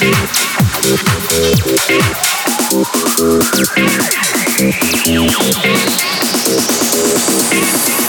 Thank you.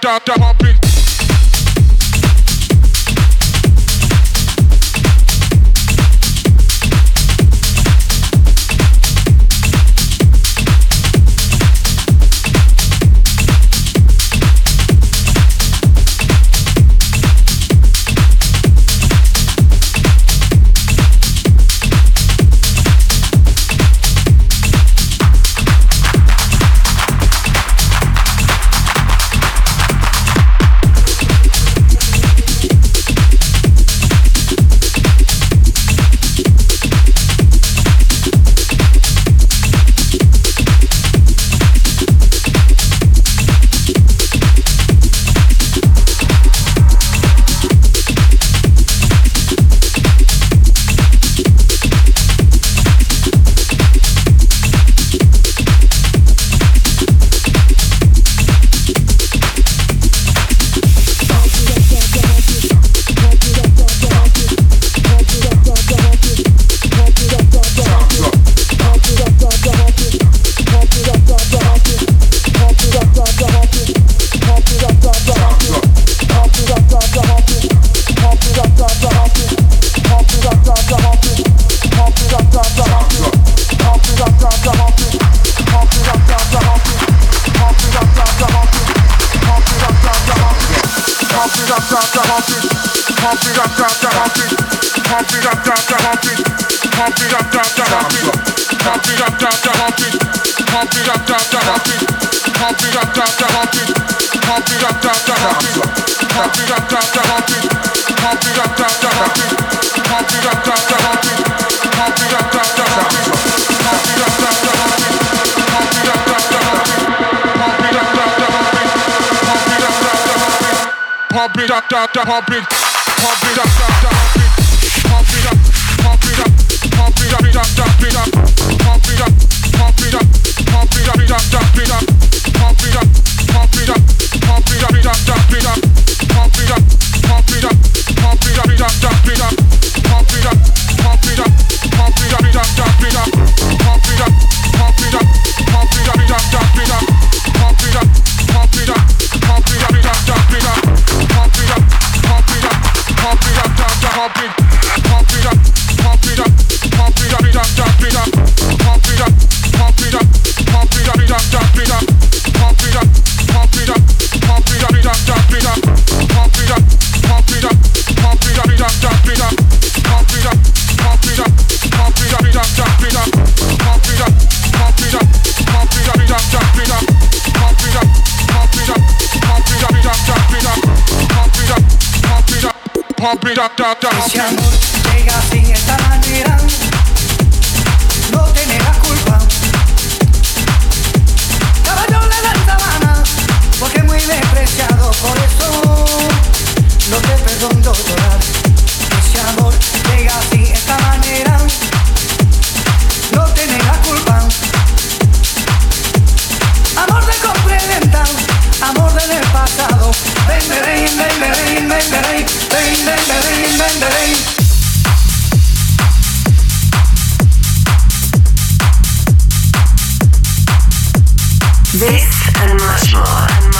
da da da pumping. pump it up dop, dop, dop. This and much more.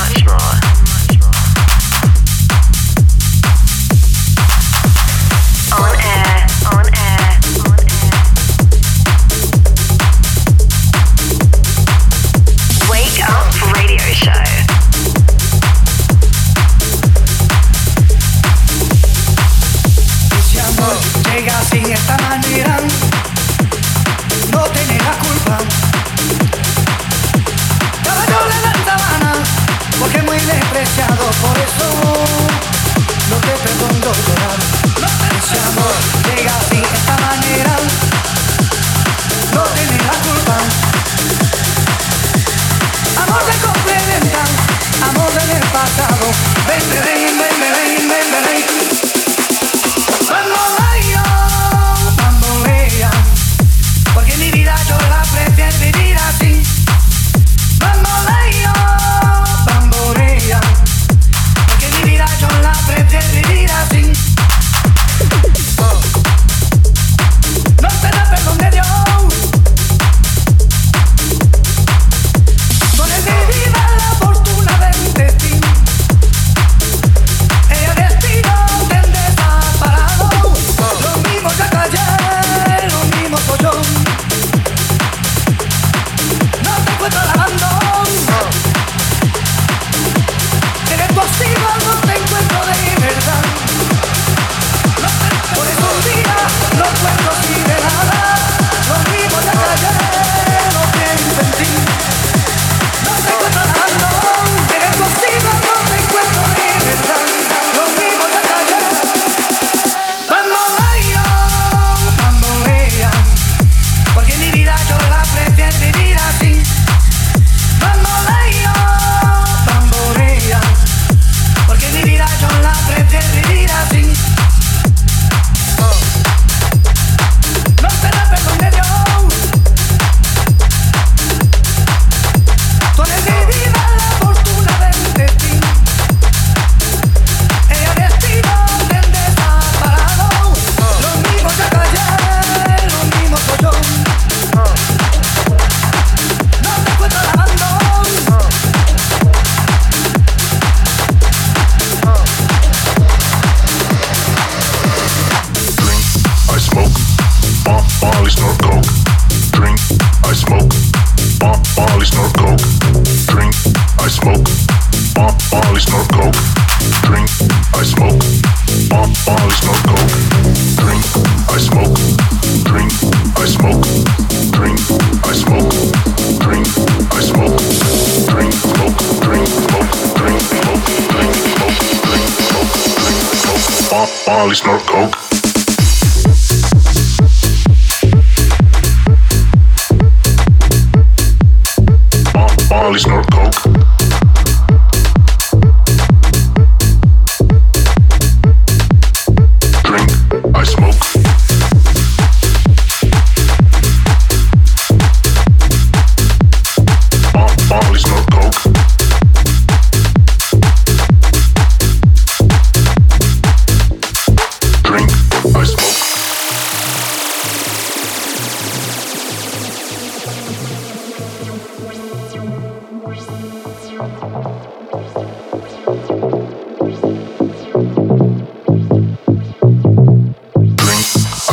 i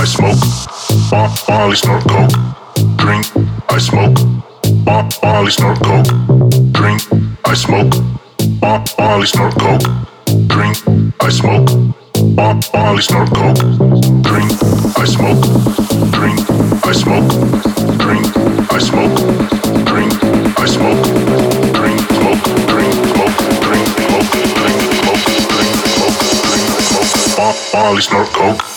smoke pop i Molly snort coke, drink, I smoke. Molly snort coke, drink, I smoke. Molly snort coke, drink, I smoke. Molly snort coke, drink, I smoke. Drink, I smoke. it's not coke.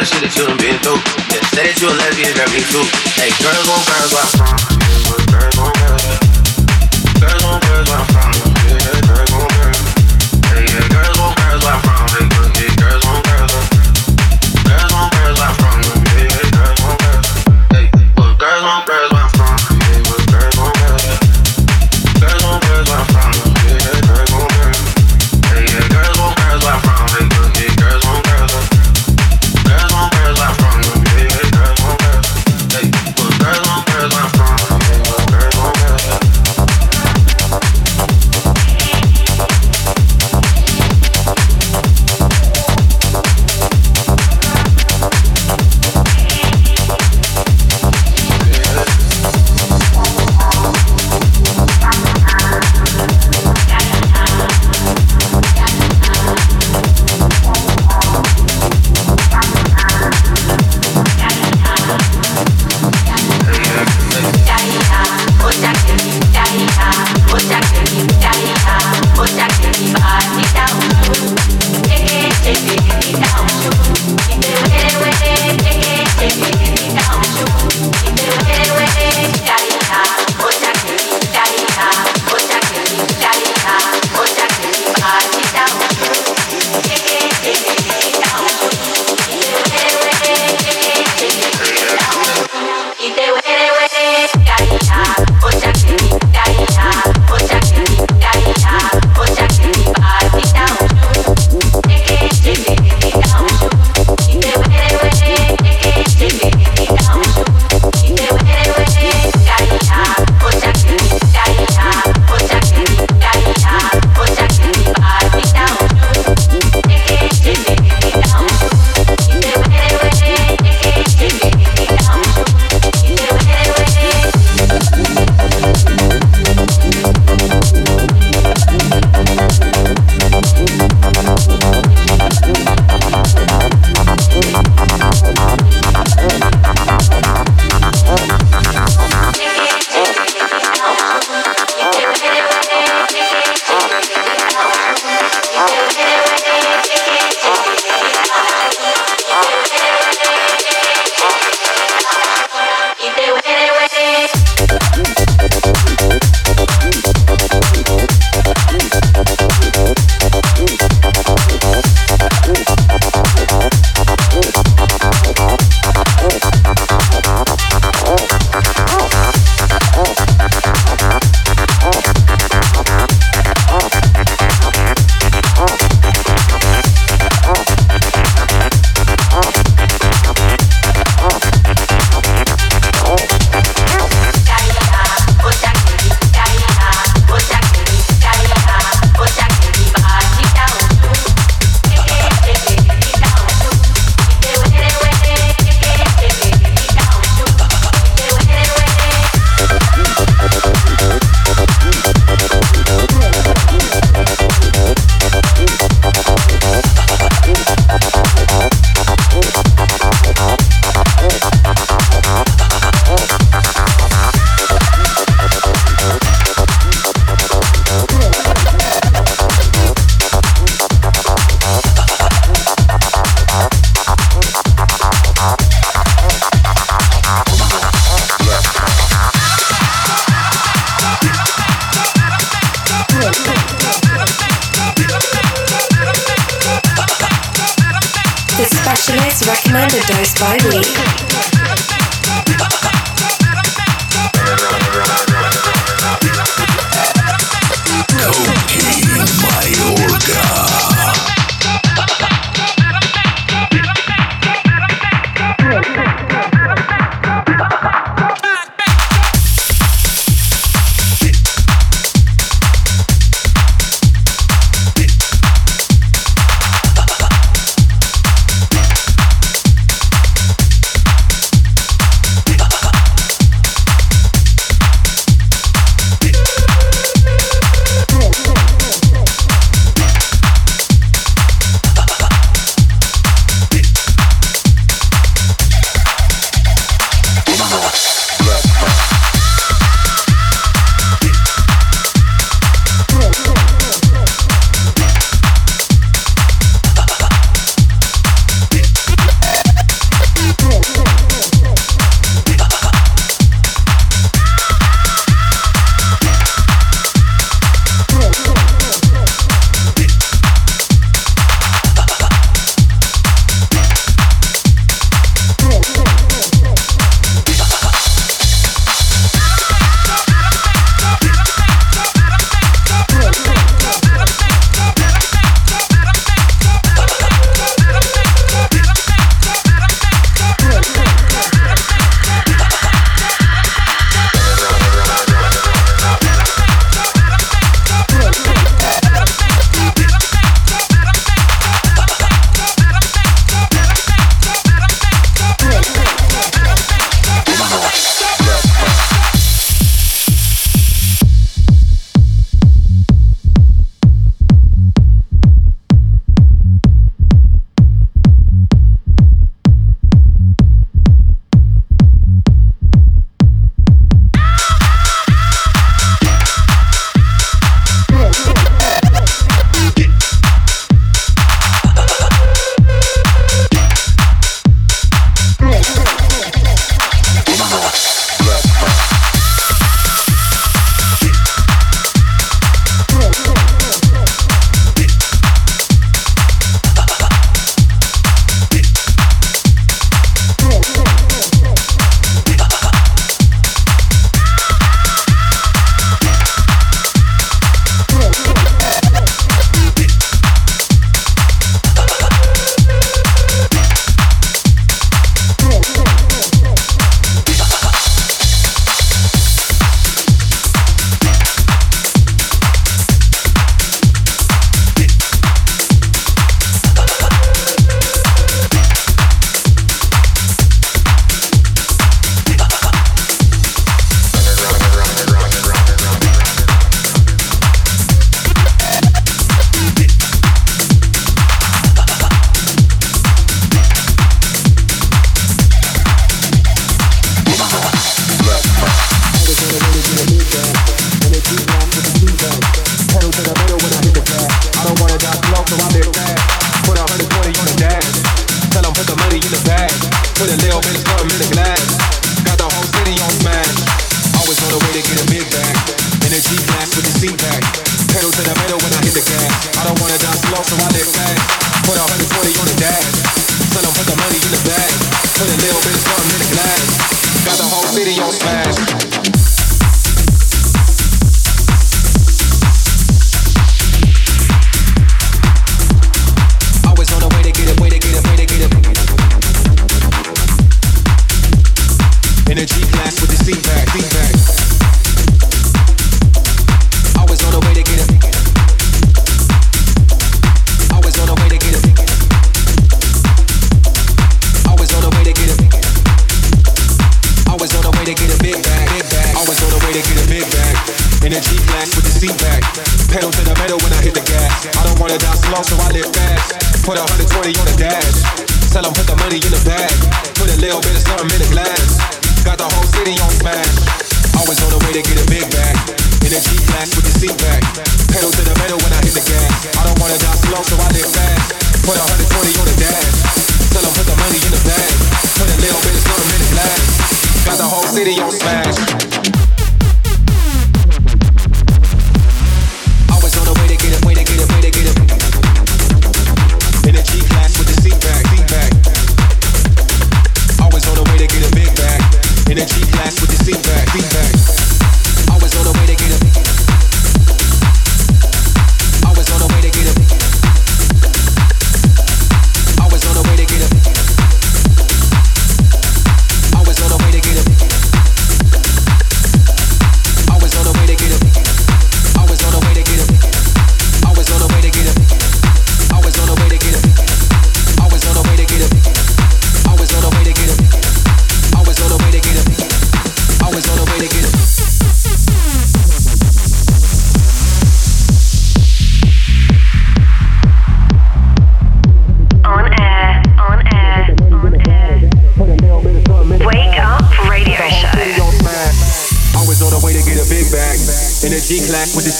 lot of shit that you done been through. Yeah, say that you a lesbian, that me too. Hey, girls want girls, why?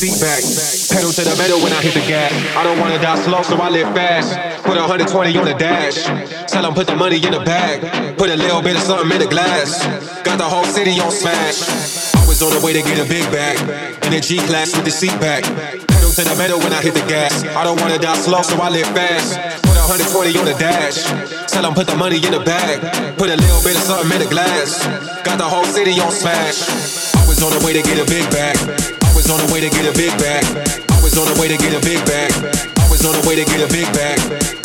Seat back. Pedal to the metal when I hit the gas. I don't wanna die slow, so I live fast. Put a 120 on the dash. Tell 'em put the money in the bag. Put a little bit of something in the glass. Got the whole city on smash. Always on the way to get a big bag. In a G class with the seat back. Pedal to the metal when I hit the gas. I don't wanna die slow, so I live fast. Put a 120 on the dash. Tell 'em put the money in the bag. Put a little bit of something in the glass. Got the whole city on smash. Always on the way to get a big bag. Always on the way to get a big bag. Always on the way to get a big bag. Always on the way to get a big bag.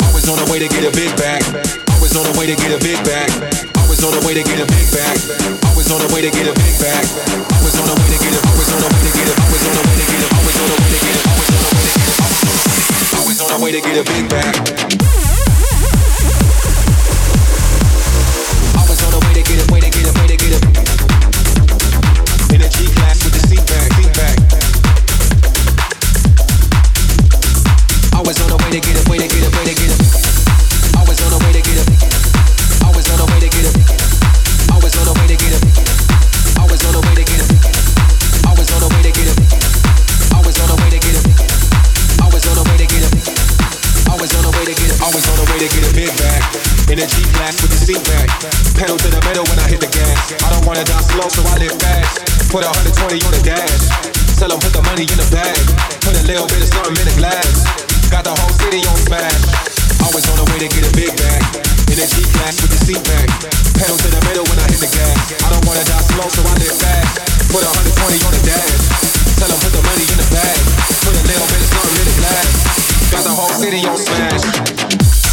Always on the way to get a big bag. Always on the way to get a big bag. Always on the way to get a big bag. Always on the way to get a big bag. Always on the way to get it. Always on the way to get it. Always on the way to get it. Always on the way to get it. Always on the way to get it. Always on the way to get a big bag. Always on the way to get it. Way to Put a 120 on the dash. Tell 'em put the money in the bag. Put a little bit of something in the glass. Got the whole city on smash. Always on the way to get a big bag. In a G class with the seat back. Pedal to the metal when I hit the gas. I don't wanna die slow, so I live fast. Put a 120 on the dash. Tell 'em put the money in the bag. Put a little bit of something in the glass. Got the whole city on smash.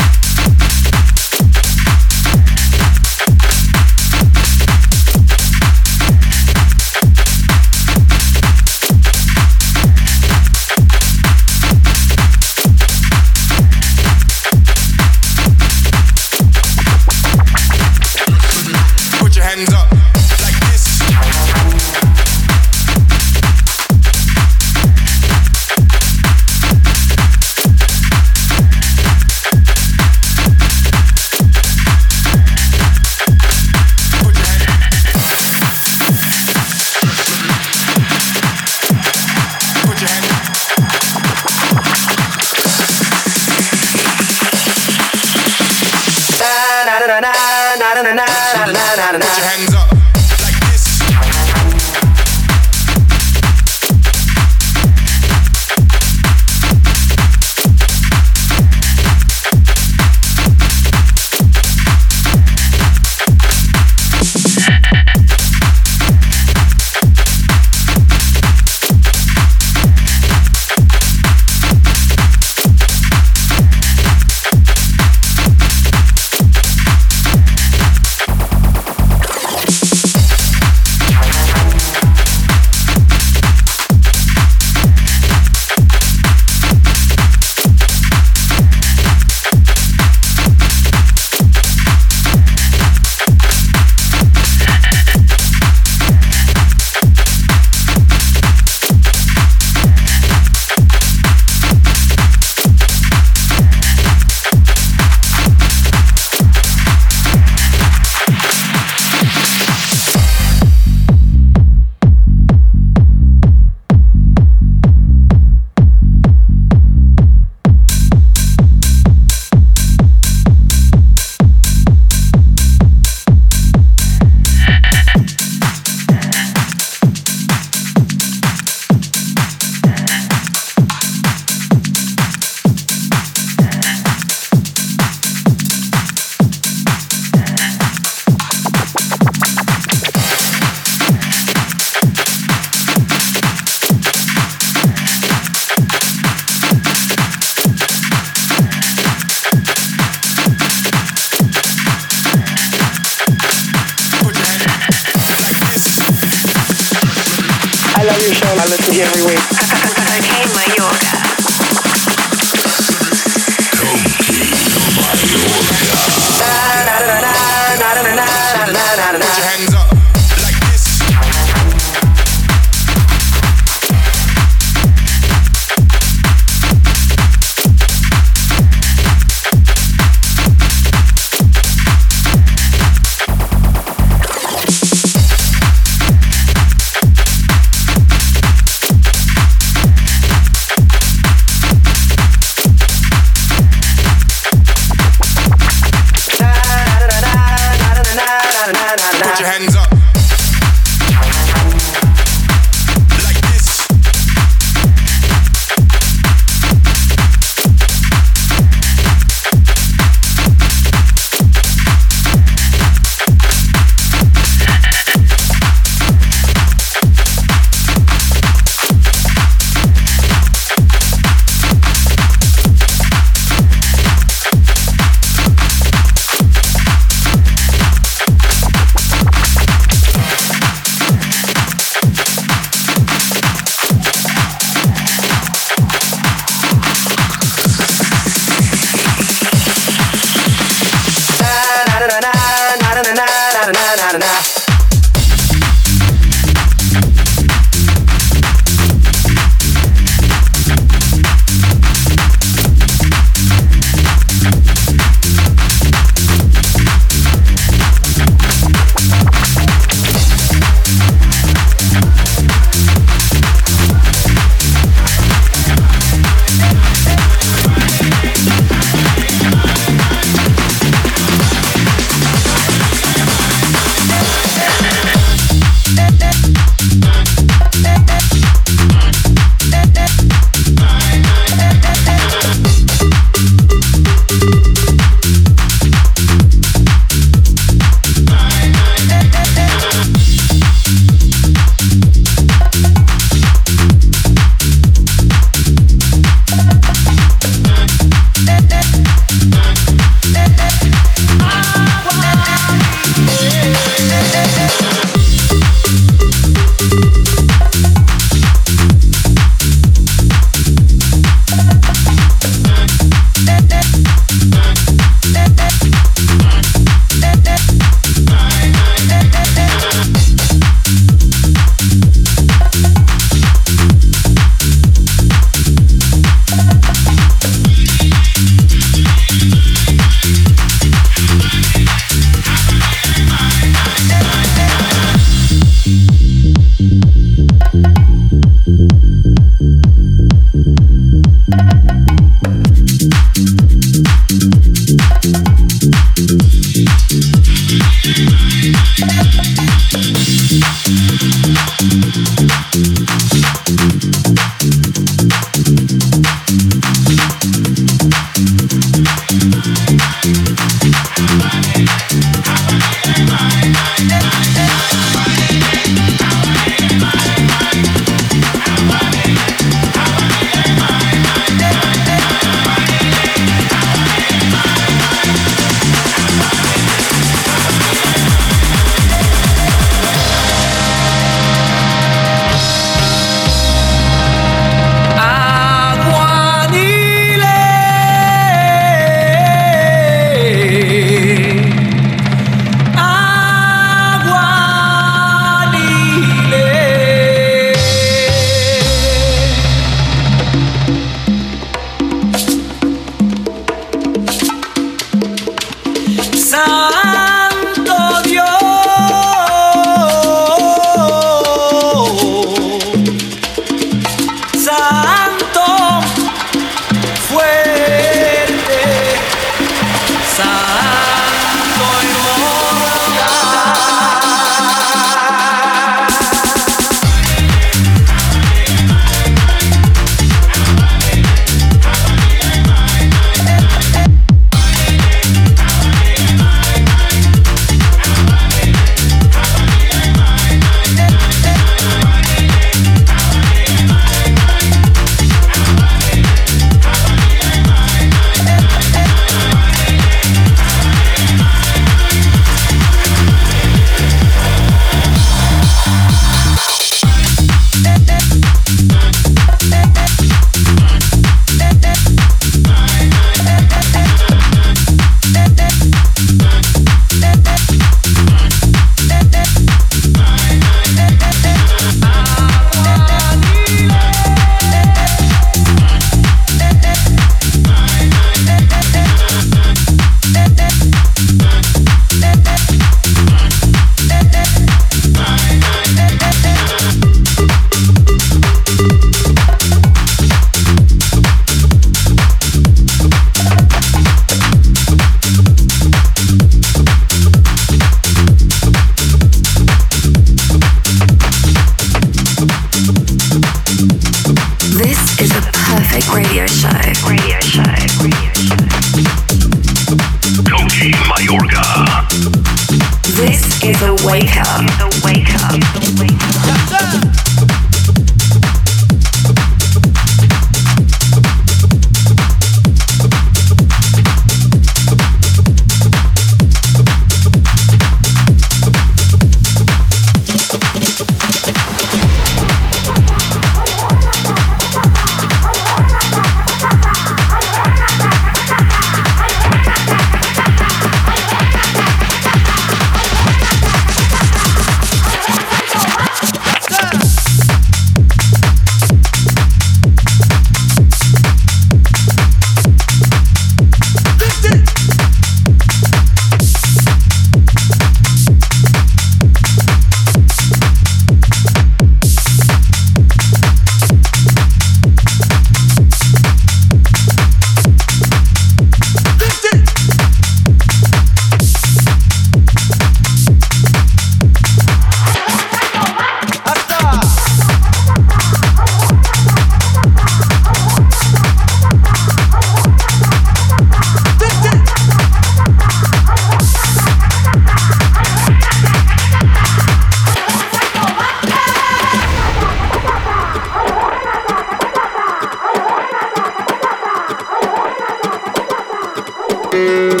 you.